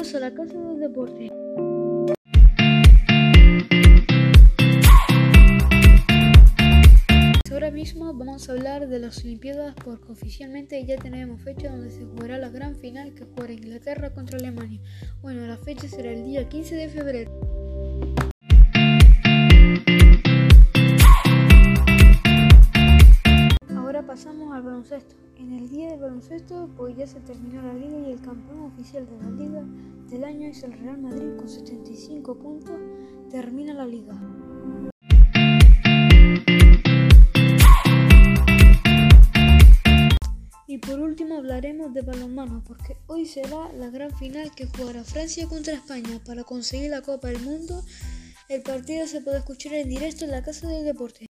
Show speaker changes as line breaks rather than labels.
Bienvenidos a la Casa del Deporte. Ahora mismo vamos a hablar de las Olimpiadas porque oficialmente ya tenemos fecha donde se jugará la gran final que jugará Inglaterra contra Alemania. Bueno, la fecha será el día 15 de febrero. Ahora pasamos al baloncesto. En el día del baloncesto, pues ya se terminó la liga y el campeón oficial de la liga del año es el Real Madrid con 75 puntos. Termina la liga. Y por último hablaremos de balonmano, porque hoy será la gran final que jugará Francia contra España para conseguir la Copa del Mundo. El partido se puede escuchar en directo en la Casa del Deporte.